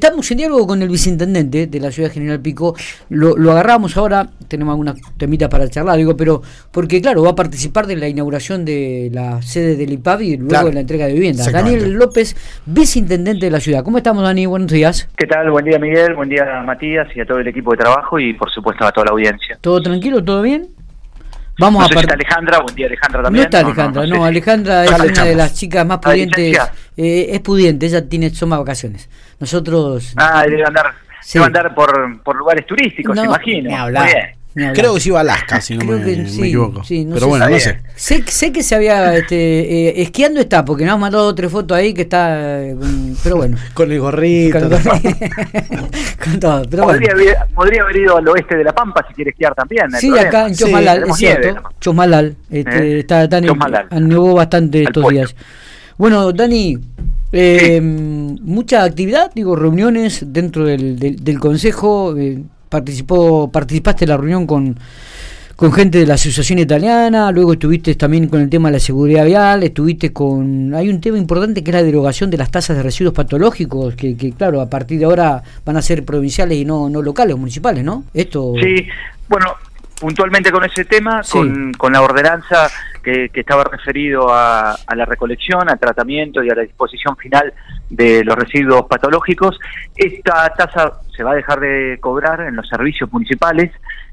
Estamos en diálogo con el viceintendente de la ciudad General Pico. Lo, lo agarramos ahora, tenemos algunas temitas para charlar, digo, pero porque, claro, va a participar de la inauguración de la sede del IPAV y luego de la entrega de viviendas. Daniel López, viceintendente de la ciudad. ¿Cómo estamos, Dani? Buenos días. ¿Qué tal? Buen día, Miguel. Buen día, Matías y a todo el equipo de trabajo y, por supuesto, a toda la audiencia. ¿Todo tranquilo? ¿Todo bien? Vamos no a sé si está Alejandra, buen día Alejandra también. No está Alejandra, no, Alejandra es una de las chicas más pudientes, eh, es pudiente, ella tiene soma vacaciones. Nosotros... Ah, debe andar, sí. debe andar por, por lugares turísticos, no, imagino. Muy bien. Creo que sí iba a Alaska, si no me, que, me sí, equivoco. sí, no Pero sé, bueno, no sé. Sé, sé que se había este, eh, esquiando está, porque nos han mandado tres fotos ahí que está. eh, con- pero bueno. Con el gorrito. Con, todo. con todo. Pero Podría, bueno. haber, podría haber ido al oeste de La Pampa si quiere esquiar también. Sí, problema. acá en Sí, Chosmalal, es cierto. nieve, ¿no? Chosmalal. Este, ¿Eh? está, está Chosmalal. nevó bastante Al estos días. Bueno, Dani, eh, mucha actividad, digo, reuniones dentro del, del, del consejo. Participó, participaste en la reunión con, con gente de la Asociación Italiana, luego estuviste también con el tema de la seguridad vial, estuviste con... Hay un tema importante que es la derogación de las tasas de residuos patológicos, que, que claro, a partir de ahora van a ser provinciales y no, no locales, municipales, ¿no? Esto... Sí, bueno, puntualmente con ese tema, Sí. con, con la ordenanza que, que estaba referido a, a la recolección, al tratamiento y a la disposición final de los residuos patológicos, esta tasa se va a dejar de cobrar en los servicios municipales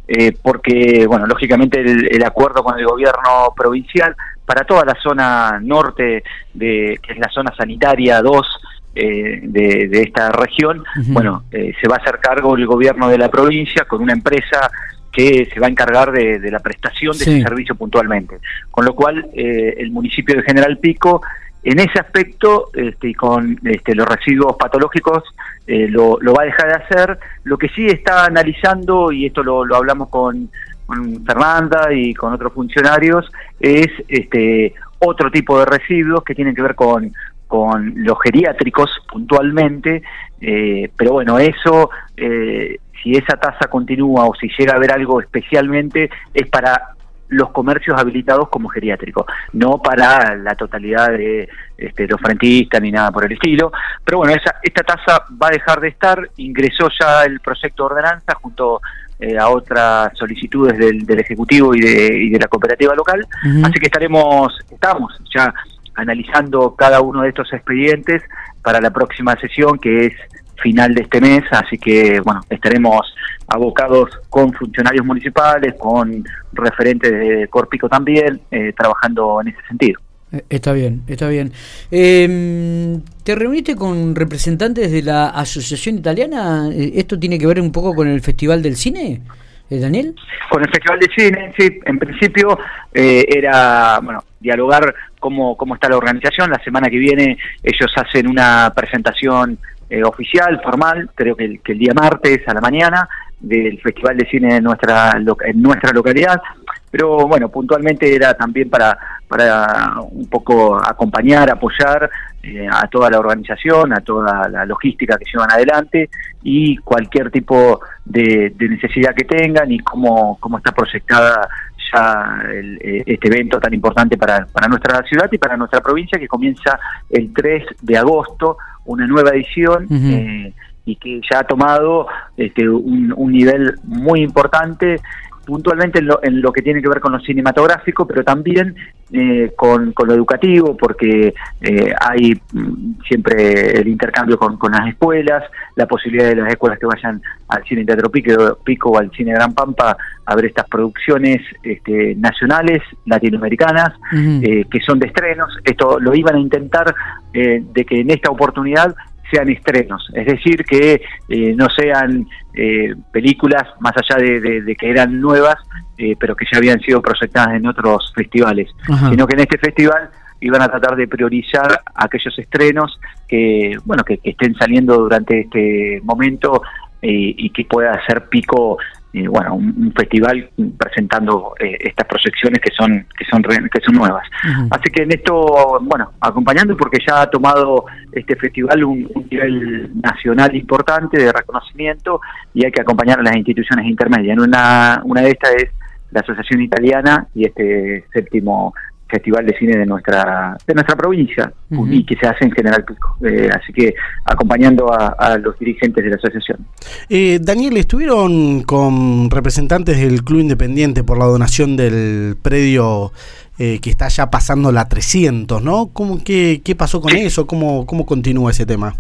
eh, porque, bueno, lógicamente el, el acuerdo con el gobierno provincial para toda la zona norte, de, que es la zona sanitaria 2, eh, de, de esta región, bueno, eh, se va a hacer cargo el gobierno de la provincia con una empresa que se va a encargar de, de la prestación de Sí. ese servicio puntualmente. Con lo cual, eh, el municipio de General Pico, en ese aspecto, este, y con este, los residuos patológicos, eh, lo, lo va a dejar de hacer. Lo que sí está analizando, y esto lo, lo hablamos con, con Fernanda y con otros funcionarios, es este, otro tipo de residuos que tienen que ver con, con los geriátricos puntualmente, eh, pero bueno, eso, eh, si esa tasa continúa o si llega a haber algo especialmente, es para los comercios habilitados como geriátricos, no para la totalidad de este, los frentistas ni nada por el estilo. Pero bueno, esa, esta tasa va a dejar de estar, ingresó ya el proyecto de ordenanza junto eh, a otras solicitudes del, del Ejecutivo y de, y de la cooperativa local, así que estaremos, estamos ya analizando cada uno de estos expedientes para la próxima sesión que es final de este mes, así que bueno, estaremos abocados con funcionarios municipales, con referentes de Corpico también, eh, trabajando en ese sentido. Eh, Está bien, está bien. Eh, ¿Te reuniste con representantes de la Asociación Italiana? Eh, ¿Esto tiene que ver un poco con el Festival del Cine, eh, Daniel? Con el Festival de Cine, sí, en principio eh, era, bueno, dialogar cómo, cómo está la organización. La semana que viene ellos hacen una presentación eh, oficial, formal, creo que el, que el día martes a la mañana, del Festival de Cine en nuestra, en nuestra localidad. Pero bueno, puntualmente era también para, para un poco acompañar, apoyar eh, a toda la organización, a toda la logística que llevan adelante y cualquier tipo de, de necesidad que tengan y cómo, cómo está proyectada ya el- eh, este evento tan importante para, para nuestra ciudad y para nuestra provincia que comienza el 3 de agosto, una nueva edición. Eh, y que ya ha tomado este, un, un nivel muy importante puntualmente en lo, en lo que tiene que ver con lo cinematográfico, pero también eh, con, con lo educativo, porque eh, hay mm, siempre el intercambio con, con las escuelas, la posibilidad de las escuelas que vayan al cine Teatro Pico, Pico o al cine Gran Pampa a ver estas producciones este, nacionales, latinoamericanas, eh, que son de estrenos. Esto lo iban a intentar eh, de que en esta oportunidad sean estrenos, es decir, que eh, no sean eh, películas más allá de, de- de que eran nuevas, eh, pero que ya habían sido proyectadas en otros festivales, Ajá. sino que en este festival iban a tratar de priorizar aquellos estrenos que bueno que, que estén saliendo durante este momento eh, y que pueda ser pico eh, bueno un, un festival presentando eh, estas proyecciones que son que son que son nuevas. Así que en esto, bueno, acompañando porque ya ha tomado este festival un, un nivel nacional importante de reconocimiento y hay que acompañar a las instituciones intermedias. Una, una de estas es la Asociación Italiana y este séptimo festival de cine de nuestra de nuestra provincia y que se hace en General Pico. Eh, así que acompañando a, los dirigentes de la asociación. Eh, Daniel, estuvieron con representantes del Club Independiente por la donación del predio eh, que está ya pasando la 300, ¿no? ¿Cómo, qué, ¿Qué pasó con eso? ¿Cómo, ¿Cómo continúa ese tema?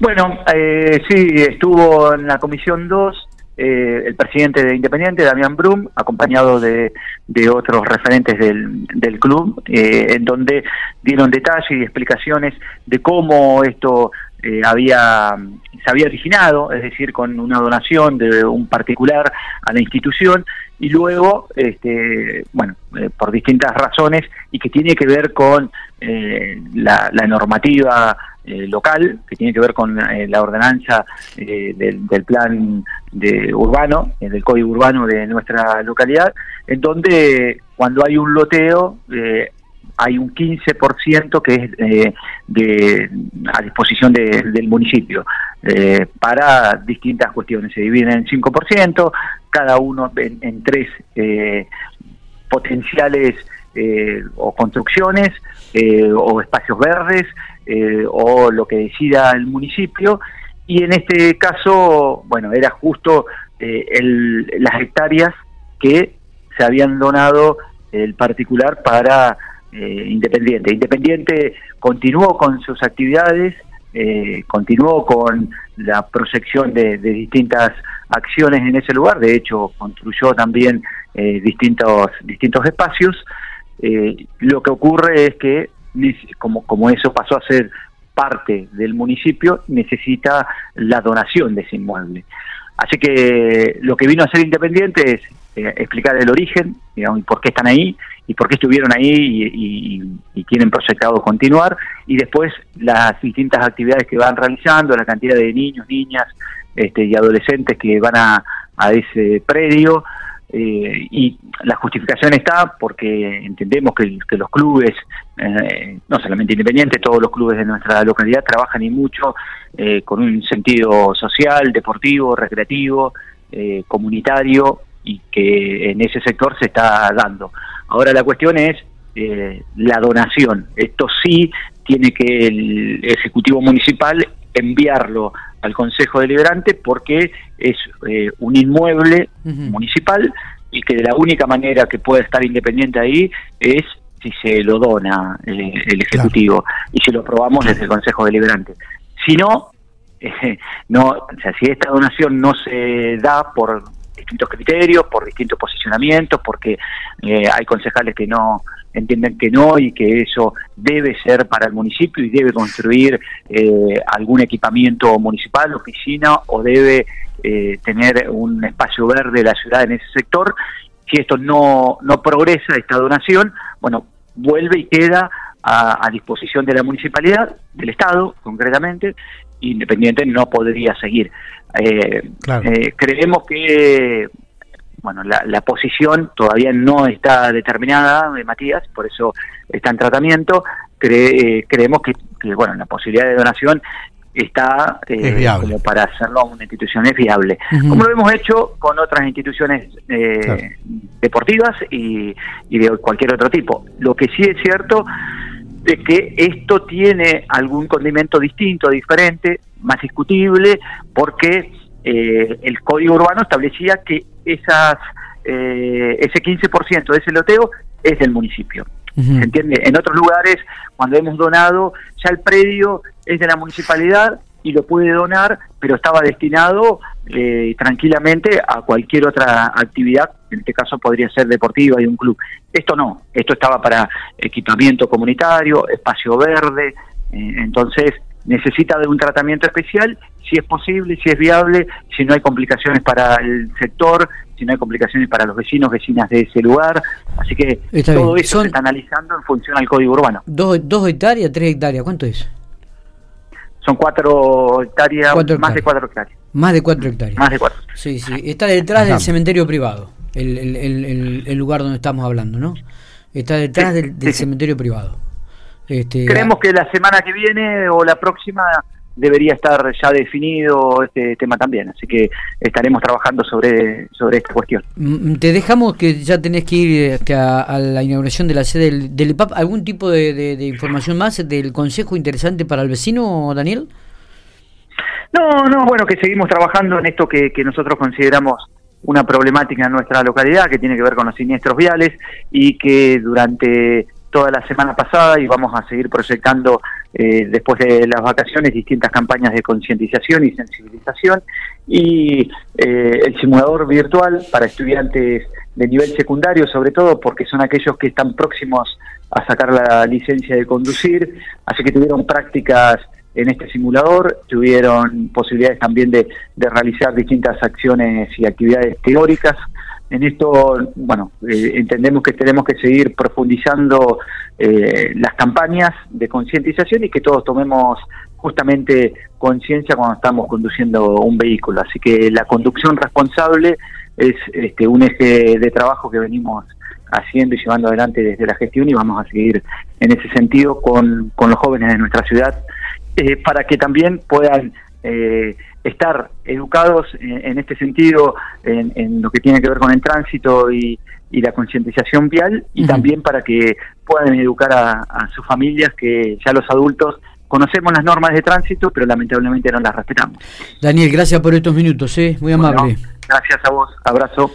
Bueno, eh, sí, estuvo en la Comisión 2 eh, el presidente de Independiente, Damián Brum, acompañado de, otros referentes del, del club, eh, en donde dieron detalles y explicaciones de cómo esto eh, había se había originado, es decir, con una donación de un particular a la institución y luego, este, bueno, por distintas razones y que tiene que ver con la, la normativa eh, local, que tiene que ver con eh, la ordenanza eh, del, plan de urbano, del código urbano de nuestra localidad, en donde cuando hay un loteo hay un 15% que es de, a disposición del municipio para distintas cuestiones. Se dividen en 5%, cada uno en, tres potenciales o construcciones o espacios verdes eh, o lo que decida el municipio. Y en este caso, bueno, era justo eh, las hectáreas que se habían donado el particular para eh, Independiente. Independiente continuó con sus actividades, continuó con la proyección de, distintas acciones en ese lugar, de hecho construyó también distintos, distintos espacios. lo que ocurre es que como, como eso pasó a ser parte del municipio, necesita la donación de ese inmueble. Así que lo que vino a ser independiente es eh, explicar el origen, digamos, y por qué están ahí, y por qué estuvieron ahí y, tienen proyectado continuar, y después las distintas actividades que van realizando, la cantidad de niños, niñas este, y adolescentes que van a, a ese predio, eh, y la justificación está porque entendemos que, los clubes, eh, no solamente independientes, todos los clubes de nuestra localidad trabajan y mucho eh, con un sentido social, deportivo, recreativo, comunitario y que en ese sector se está dando. Ahora la cuestión es la donación. Esto sí tiene que el Ejecutivo Municipal enviarlo al Consejo Deliberante porque es eh, un inmueble municipal y que de la única manera que puede estar independiente ahí es si se lo dona el, Ejecutivo y si lo aprobamos desde el Consejo Deliberante. Si no, eh, no, o sea, si esta donación no se da por distintos criterios, por distintos posicionamientos, porque eh, hay concejales que no entienden que no y que eso debe ser para el municipio y debe construir eh, algún equipamiento municipal, oficina o debe eh, tener un espacio verde de la ciudad en ese sector. Si esto no, no progresa, esta donación, bueno, vuelve y queda a, disposición de la municipalidad, del Estado concretamente, Independiente no podría seguir. Eh, creemos que bueno, la, posición todavía no está determinada de Matías, por eso está en tratamiento. Eh, creemos que, bueno, la posibilidad de donación está eh, como para hacerlo a una institución es viable. Como lo hemos hecho con otras instituciones eh, deportivas y, y de cualquier otro tipo. Lo que sí es cierto es que esto tiene algún condimento distinto, diferente, más discutible, porque eh, el código urbano establecía que esas eh, ese 15% de ese loteo es del municipio. ¿Se entiende? En otros lugares, cuando hemos donado, ya el predio es de la municipalidad y lo puede donar, pero estaba destinado eh, tranquilamente a cualquier otra actividad, en este caso podría ser deportiva y un club. Esto no, esto estaba para equipamiento comunitario, espacio verde, eh, entonces necesita de un tratamiento especial, si es posible, si es viable, si no hay complicaciones para el sector, si no hay complicaciones para los vecinos, vecinas de ese lugar. Así que todo eso se está analizando en función al código urbano. ¿Dos, dos hectáreas, tres hectáreas? ¿Cuánto es? Son cuatro hectáreas, más de cuatro hectáreas. Más de cuatro hectáreas. Más de cuatro. Sí, sí. Está detrás del cementerio privado, el, el, el, lugar donde estamos hablando, ¿no? Está detrás del, cementerio privado. Este, Creemos que la semana que viene o la próxima debería estar ya definido este tema también. Así que estaremos trabajando sobre, sobre esta cuestión. Mm, te dejamos que ya tenés que ir este, a, la inauguración de la sede del, del IPAP. ¿Algún tipo de, información más del consejo interesante para el vecino, Daniel? No, no, bueno, que seguimos trabajando en esto que, que nosotros consideramos una problemática en nuestra localidad que tiene que ver con los siniestros viales y que durante toda la semana pasada y vamos a seguir proyectando eh, después de las vacaciones distintas campañas de concientización y sensibilización y eh, el simulador virtual para estudiantes de nivel secundario sobre todo porque son aquellos que están próximos a sacar la licencia de conducir, así que tuvieron prácticas en este simulador, tuvieron posibilidades también de, realizar distintas acciones y actividades teóricas. En esto, bueno, eh, entendemos que tenemos que seguir profundizando eh, las campañas de concientización y que todos tomemos justamente conciencia cuando estamos conduciendo un vehículo. Así que la conducción responsable es este, un eje de trabajo que venimos haciendo y llevando adelante desde la gestión y vamos a seguir en ese sentido con, con los jóvenes de nuestra ciudad eh, para que también puedan eh, estar educados en, este sentido, en, lo que tiene que ver con el tránsito y, la concientización vial, y también para que puedan educar a, sus familias, que ya los adultos conocemos las normas de tránsito, pero lamentablemente no las respetamos. Daniel, gracias por estos minutos, ¿eh? muy amable. gracias a vos, abrazo.